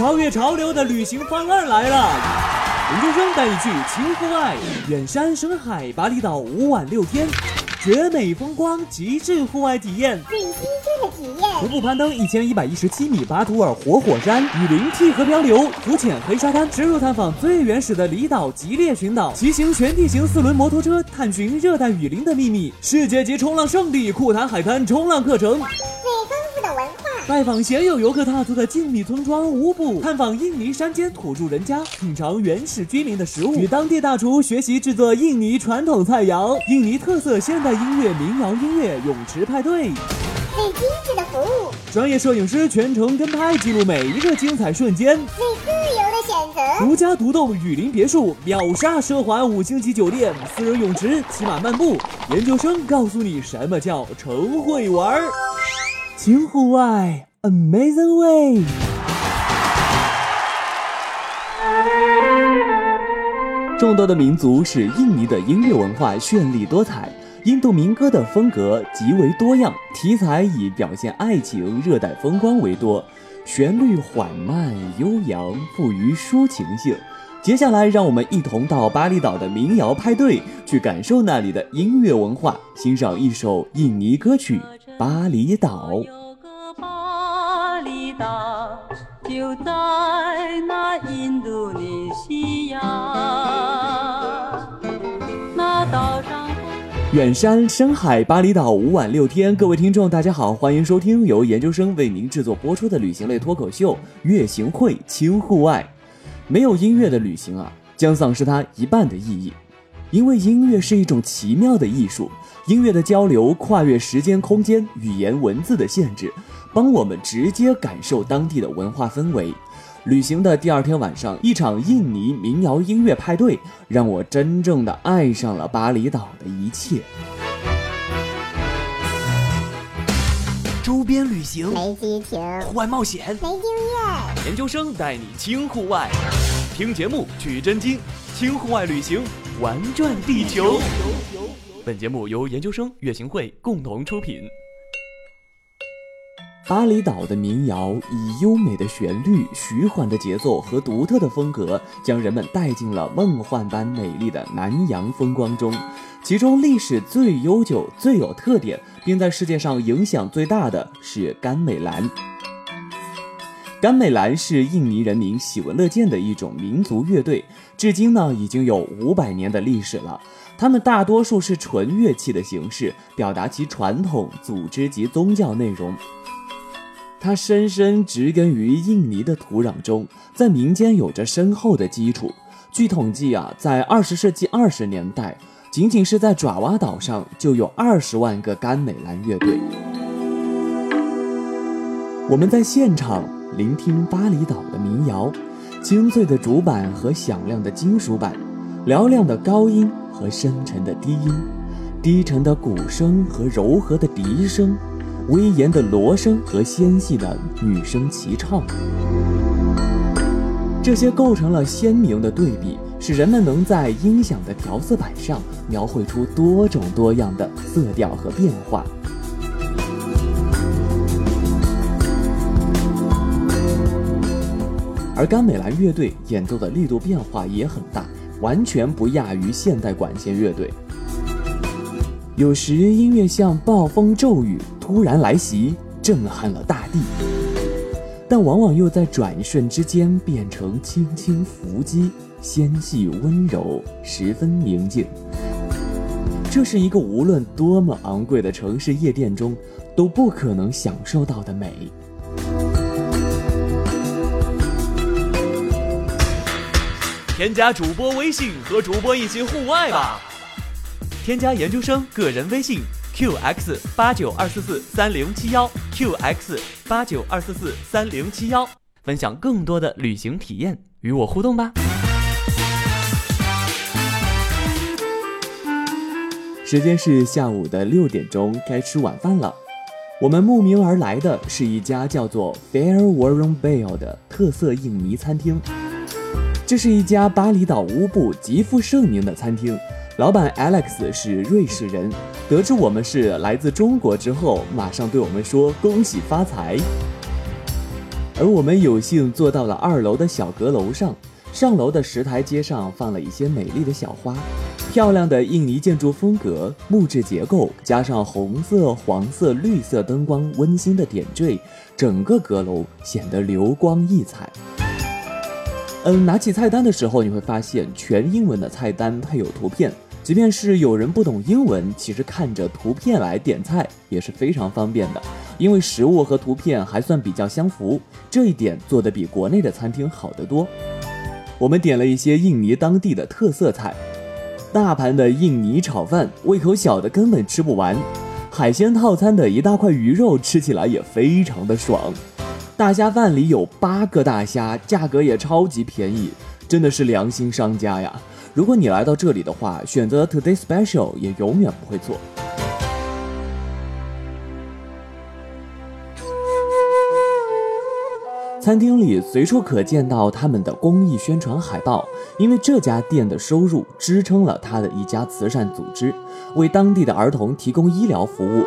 超越潮流的旅行方案来了！研究生带你去轻户外，远山深海，巴厘岛五晚六天。绝美风光，极致户外体验，最新鲜的体验。徒步攀登一千一百一十七米巴图尔活火山，雨林替河漂流，浮潜黑沙滩，深入探访最原始的离岛吉列群岛，骑行全地形四轮摩托车，探寻热带雨林的秘密。世界级冲浪圣地库谈海滩冲浪课程。拜访鲜有游客踏足的静谧村庄乌布，探访印尼山间土著人家，品尝原始居民的食物，与当地大厨学习制作印尼传统菜肴，印尼特色现代音乐民谣音乐泳池派对，最精致的服务，专业摄影师全程跟拍，记录每一个精彩瞬间，最自由的选择，独家独栋雨林别墅，秒杀奢华五星级酒店，私人泳池，骑马漫步，研究生告诉你什么叫成会玩儿。新户外，Amazing Way。众多的民族使印尼的音乐文化绚丽多彩。印度民歌的风格极为多样，题材以表现爱情、热带风光为多，旋律缓慢悠扬，富于抒情性。接下来，让我们一同到巴厘岛的民谣派对，去感受那里的音乐文化，欣赏一首印尼歌曲。巴厘岛，就在那印度尼西亚。那岛上远山深海，巴厘岛五晚六天。各位听众，大家好，欢迎收听由研究生为您制作播出的旅行类脱口秀《月行会轻户外》。没有音乐的旅行啊，将丧失它一半的意义，因为音乐是一种奇妙的艺术。音乐的交流跨越时间、空间、语言、文字的限制，帮我们直接感受当地的文化氛围。旅行的第二天晚上，一场印尼民谣音乐派对，让我真正的爱上了巴厘岛的一切。周边旅行没激情，户外冒险没经验，研究生带你轻户外，听节目取真经，轻户外旅行玩转地球。本节目由研究生月行会共同出品。巴厘岛的民谣以优美的旋律、徐缓的节奏和独特的风格，将人们带进了梦幻般美丽的南洋风光中。其中历史最悠久、最有特点，并在世界上影响最大的是甘美兰。甘美兰是印尼人民喜闻乐见的一种民族乐队，至今呢已经有五百年的历史了。他们大多数是纯乐器的形式，表达其传统、组织及宗教内容。它深深植根于印尼的土壤中，在民间有着深厚的基础。据统计啊，在二十世纪二十年代，仅仅是在爪哇岛上就有二十万个甘美兰乐队。我们在现场聆听巴厘岛的民谣，清脆的竹板和响亮的金属板，嘹亮的高音。和深沉的低音，低沉的鼓声和柔和的笛声，威严的锣声和纤细的女声齐唱，这些构成了鲜明的对比，使人们能在音响的调色板上描绘出多种多样的色调和变化。而甘美兰乐队演奏的力度变化也很大。完全不亚于现代管弦乐队。有时音乐像暴风骤雨突然来袭，震撼了大地；但往往又在转瞬之间变成轻轻拂击、纤细温柔，十分宁静。这是一个无论多么昂贵的城市夜店中都不可能享受到的美。添加主播微信，和主播一起户外吧！添加研究生个人微信：qx 八九二四四三零七幺，qx 八九二四四三零七幺，分享更多的旅行体验，与我互动吧！时间是下午的六点钟，该吃晚饭了。我们慕名而来的是一家叫做 Fair Warren Bell 的特色印尼餐厅。这是一家巴厘岛乌布极负盛名的餐厅，老板 Alex 是瑞士人。得知我们是来自中国之后，马上对我们说：“恭喜发财！”而我们有幸坐到了二楼的小阁楼上。上楼的石台阶上放了一些美丽的小花，漂亮的印尼建筑风格，木质结构加上红色、黄色、绿色灯光温馨的点缀，整个阁楼显得流光溢彩。嗯，拿起菜单的时候，你会发现全英文的菜单配有图片，即便是有人不懂英文，其实看着图片来点菜也是非常方便的，因为食物和图片还算比较相符，这一点做得比国内的餐厅好得多。我们点了一些印尼当地的特色菜，大盘的印尼炒饭，胃口小的根本吃不完；海鲜套餐的一大块鱼肉，吃起来也非常的爽。大虾饭里有八个大虾，价格也超级便宜，真的是良心商家呀！如果你来到这里的话，选择 Today Special 也永远不会错。餐厅里随处可见到他们的公益宣传海报，因为这家店的收入支撑了他的一家慈善组织，为当地的儿童提供医疗服务。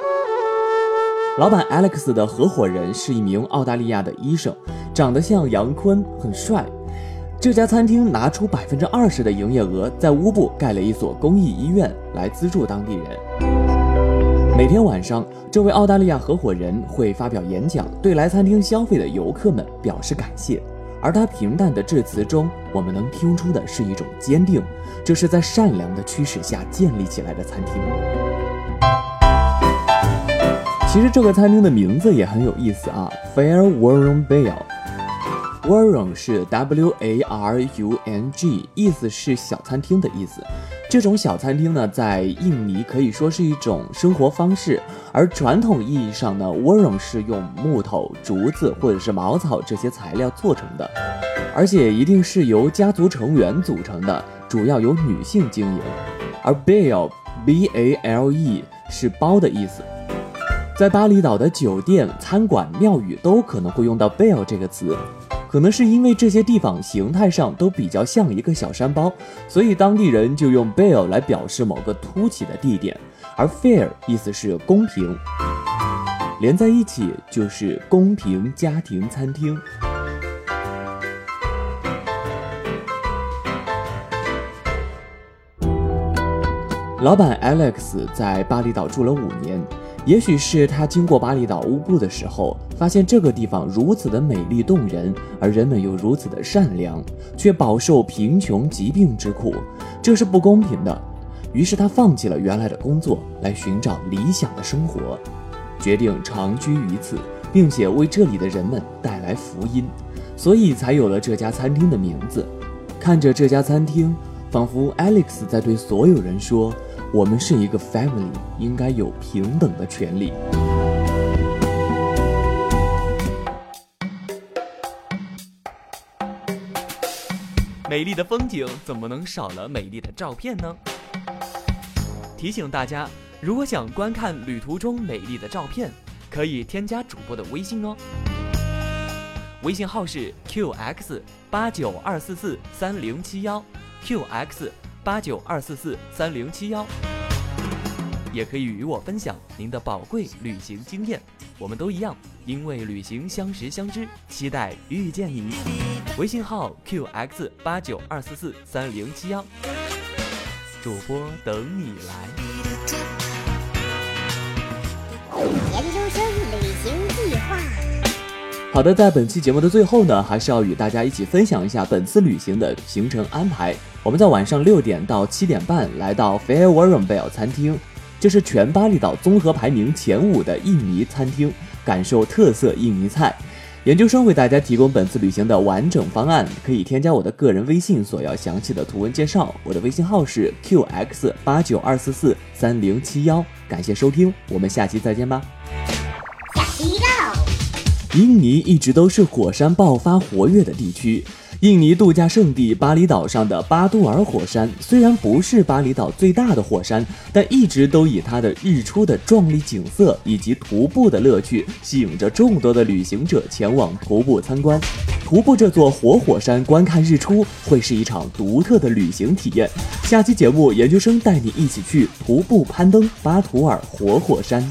老板 Alex 的合伙人是一名澳大利亚的医生，长得像杨坤，很帅。这家餐厅拿出百分之二十的营业额，在乌布盖了一所公益医院来资助当地人。每天晚上，这位澳大利亚合伙人会发表演讲，对来餐厅消费的游客们表示感谢。而他平淡的致辞中，我们能听出的是一种坚定，这是在善良的驱使下建立起来的餐厅。其实这个餐厅的名字也很有意思啊，Fair Warung Bell。Warung 是 W A R U N G，意思是小餐厅的意思。这种小餐厅呢，在印尼可以说是一种生活方式，而传统意义上呢，warung 是用木头、竹子或者是茅草这些材料做成的，而且一定是由家族成员组成的，主要由女性经营。而 bale b a l e 是包的意思，在巴厘岛的酒店、餐馆、庙宇都可能会用到 bale 这个词。可能是因为这些地方形态上都比较像一个小山包，所以当地人就用 bale 来表示某个凸起的地点，而 fair 意思是公平，连在一起就是公平家庭餐厅。老板 Alex 在巴厘岛住了五年。也许是他经过巴厘岛乌布的时候，发现这个地方如此的美丽动人，而人们又如此的善良，却饱受贫穷疾病之苦，这是不公平的。于是他放弃了原来的工作，来寻找理想的生活，决定长居于此，并且为这里的人们带来福音，所以才有了这家餐厅的名字。看着这家餐厅，仿佛 Alex 在对所有人说。我们是一个 family，应该有平等的权利。美丽的风景怎么能少了美丽的照片呢？提醒大家，如果想观看旅途中美丽的照片，可以添加主播的微信哦。微信号是 qx 八九二四四三零七幺，qx。八九二四四三零七幺，也可以与我分享您的宝贵旅行经验。我们都一样，因为旅行相识相知，期待遇见你。微信号 qx 八九二四四三零七幺，主播等你来。好的，在本期节目的最后呢，还是要与大家一起分享一下本次旅行的行程安排。我们在晚上六点到七点半来到 Fair Warung Bell 餐厅，这是全巴厘岛综合排名前五的印尼餐厅，感受特色印尼菜。研究生为大家提供本次旅行的完整方案，可以添加我的个人微信索要详细的图文介绍。我的微信号是 qx 八九二四四三零七幺。感谢收听，我们下期再见吧。印尼一直都是火山爆发活跃的地区。印尼度假胜地巴厘岛上的巴杜尔火山，虽然不是巴厘岛最大的火山，但一直都以它的日出的壮丽景色以及徒步的乐趣，吸引着众多的旅行者前往徒步参观。徒步这座活火山，观看日出，会是一场独特的旅行体验。下期节目，研究生带你一起去徒步攀登巴图尔活火山。